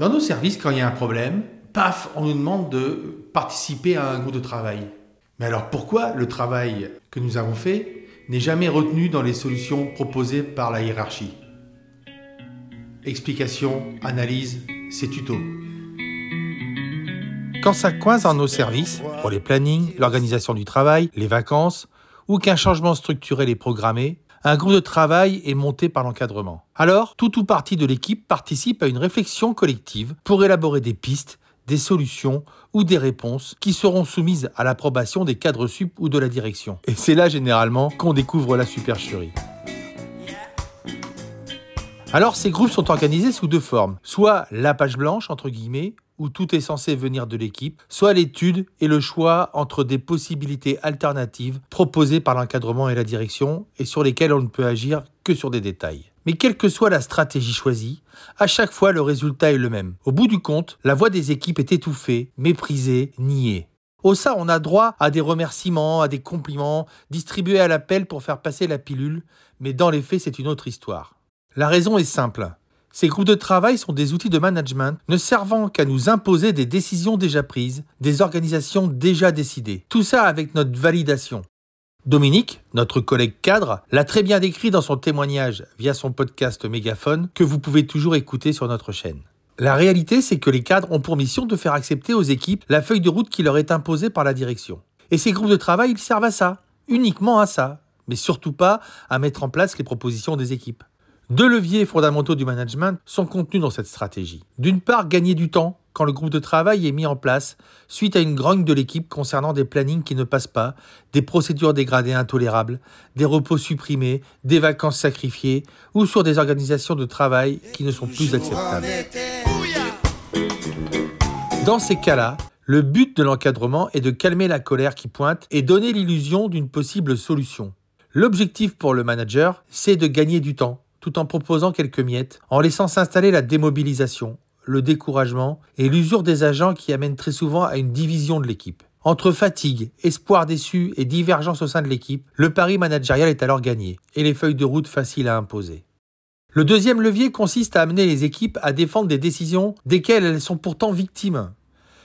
Dans nos services, quand il y a un problème, paf, on nous demande de participer à un groupe de travail. Mais alors pourquoi le travail que nous avons fait n'est jamais retenu dans les solutions proposées par la hiérarchie? Explication, analyse, c'est tuto. Quand ça coince dans nos services, pour les plannings, l'organisation du travail, les vacances, ou qu'un changement structurel est programmé, un groupe de travail est monté par l'encadrement. Alors, tout ou partie de l'équipe participe à une réflexion collective pour élaborer des pistes, des solutions ou des réponses qui seront soumises à l'approbation des cadres sup ou de la direction. Et c'est là généralement qu'on découvre la supercherie. Alors ces groupes sont organisés sous deux formes, soit la page blanche entre guillemets, où tout est censé venir de l'équipe, soit l'étude et le choix entre des possibilités alternatives proposées par l'encadrement et la direction et sur lesquelles on ne peut agir que sur des détails. Mais quelle que soit la stratégie choisie, à chaque fois le résultat est le même. Au bout du compte, la voix des équipes est étouffée, méprisée, niée. Au ça, on a droit à des remerciements, à des compliments, distribués à l'appel pour faire passer la pilule, mais dans les faits, c'est une autre histoire. La raison est simple. Ces groupes de travail sont des outils de management ne servant qu'à nous imposer des décisions déjà prises, des organisations déjà décidées. Tout ça avec notre validation. Dominique, notre collègue cadre, l'a très bien décrit dans son témoignage via son podcast Mégaphone que vous pouvez toujours écouter sur notre chaîne. La réalité, c'est que les cadres ont pour mission de faire accepter aux équipes la feuille de route qui leur est imposée par la direction. Et ces groupes de travail, ils servent à ça, uniquement à ça, mais surtout pas à mettre en place les propositions des équipes. Deux leviers fondamentaux du management sont contenus dans cette stratégie. D'une part, gagner du temps quand le groupe de travail est mis en place suite à une grogne de l'équipe concernant des plannings qui ne passent pas, des procédures dégradées intolérables, des repos supprimés, des vacances sacrifiées ou sur des organisations de travail qui ne sont plus acceptables. Dans ces cas-là, le but de l'encadrement est de calmer la colère qui pointe et donner l'illusion d'une possible solution. L'objectif pour le manager, c'est de gagner du temps tout en proposant quelques miettes, en laissant s'installer la démobilisation, le découragement et l'usure des agents qui amènent très souvent à une division de l'équipe. Entre fatigue, espoir déçu et divergence au sein de l'équipe, le pari managérial est alors gagné et les feuilles de route faciles à imposer. Le deuxième levier consiste à amener les équipes à défendre des décisions desquelles elles sont pourtant victimes.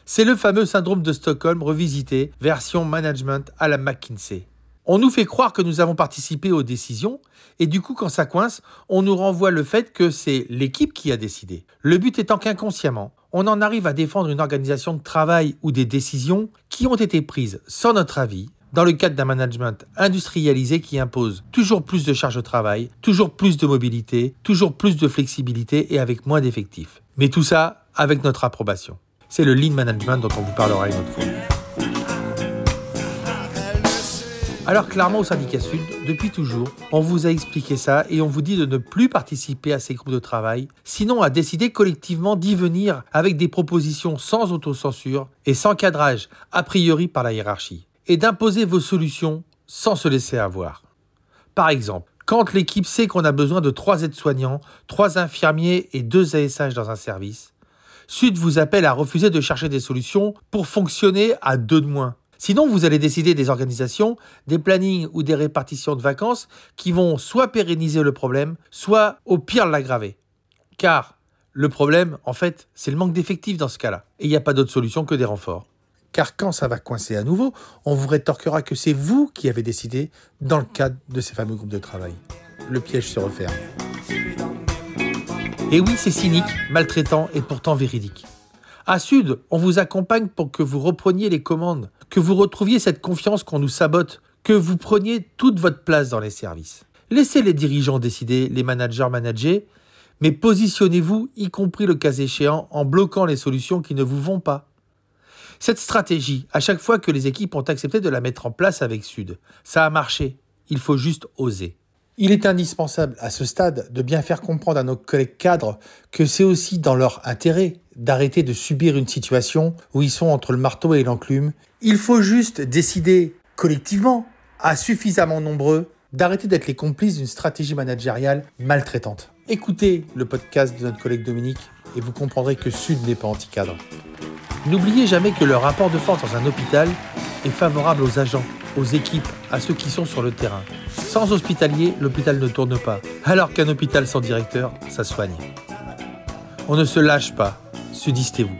C'est le fameux syndrome de Stockholm revisité, version management à la McKinsey. On nous fait croire que nous avons participé aux décisions, et du coup, quand ça coince, on nous renvoie le fait que c'est l'équipe qui a décidé. Le but étant qu'inconsciemment, on en arrive à défendre une organisation de travail ou des décisions qui ont été prises sans notre avis, dans le cadre d'un management industrialisé qui impose toujours plus de charges de travail, toujours plus de mobilité, toujours plus de flexibilité et avec moins d'effectifs. Mais tout ça avec notre approbation. C'est le lean management dont on vous parlera une autre fois. Alors clairement au syndicat Sud, depuis toujours, on vous a expliqué ça et on vous dit de ne plus participer à ces groupes de travail, sinon à décider collectivement d'y venir avec des propositions sans autocensure et sans cadrage a priori par la hiérarchie, et d'imposer vos solutions sans se laisser avoir. Par exemple, quand l'équipe sait qu'on a besoin de trois aides-soignants, trois infirmiers et deux ASH dans un service, Sud vous appelle à refuser de chercher des solutions pour fonctionner à deux de moins Sinon, vous allez décider des organisations, des plannings ou des répartitions de vacances qui vont soit pérenniser le problème, soit au pire l'aggraver. Car le problème, en fait, c'est le manque d'effectifs dans ce cas-là. Et il n'y a pas d'autre solution que des renforts. Car quand ça va coincer à nouveau, on vous rétorquera que c'est vous qui avez décidé dans le cadre de ces fameux groupes de travail. Le piège se referme. Et oui, c'est cynique, maltraitant et pourtant véridique. À Sud, on vous accompagne pour que vous repreniez les commandes, que vous retrouviez cette confiance qu'on nous sabote, que vous preniez toute votre place dans les services. Laissez les dirigeants décider, les managers manager, mais positionnez-vous, y compris le cas échéant, en bloquant les solutions qui ne vous vont pas. Cette stratégie, à chaque fois que les équipes ont accepté de la mettre en place avec Sud, ça a marché. Il faut juste oser. Il est indispensable à ce stade de bien faire comprendre à nos collègues cadres que c'est aussi dans leur intérêt d'arrêter de subir une situation où ils sont entre le marteau et l'enclume. Il faut juste décider collectivement, à suffisamment nombreux, d'arrêter d'être les complices d'une stratégie managériale maltraitante. Écoutez le podcast de notre collègue Dominique et vous comprendrez que Sud n'est pas anti-cadre. N'oubliez jamais que le rapport de force dans un hôpital est favorable aux agents, aux équipes, à ceux qui sont sur le terrain. Sans hospitalier, l'hôpital ne tourne pas, alors qu'un hôpital sans directeur, ça soigne. On ne se lâche pas, sudistez-vous.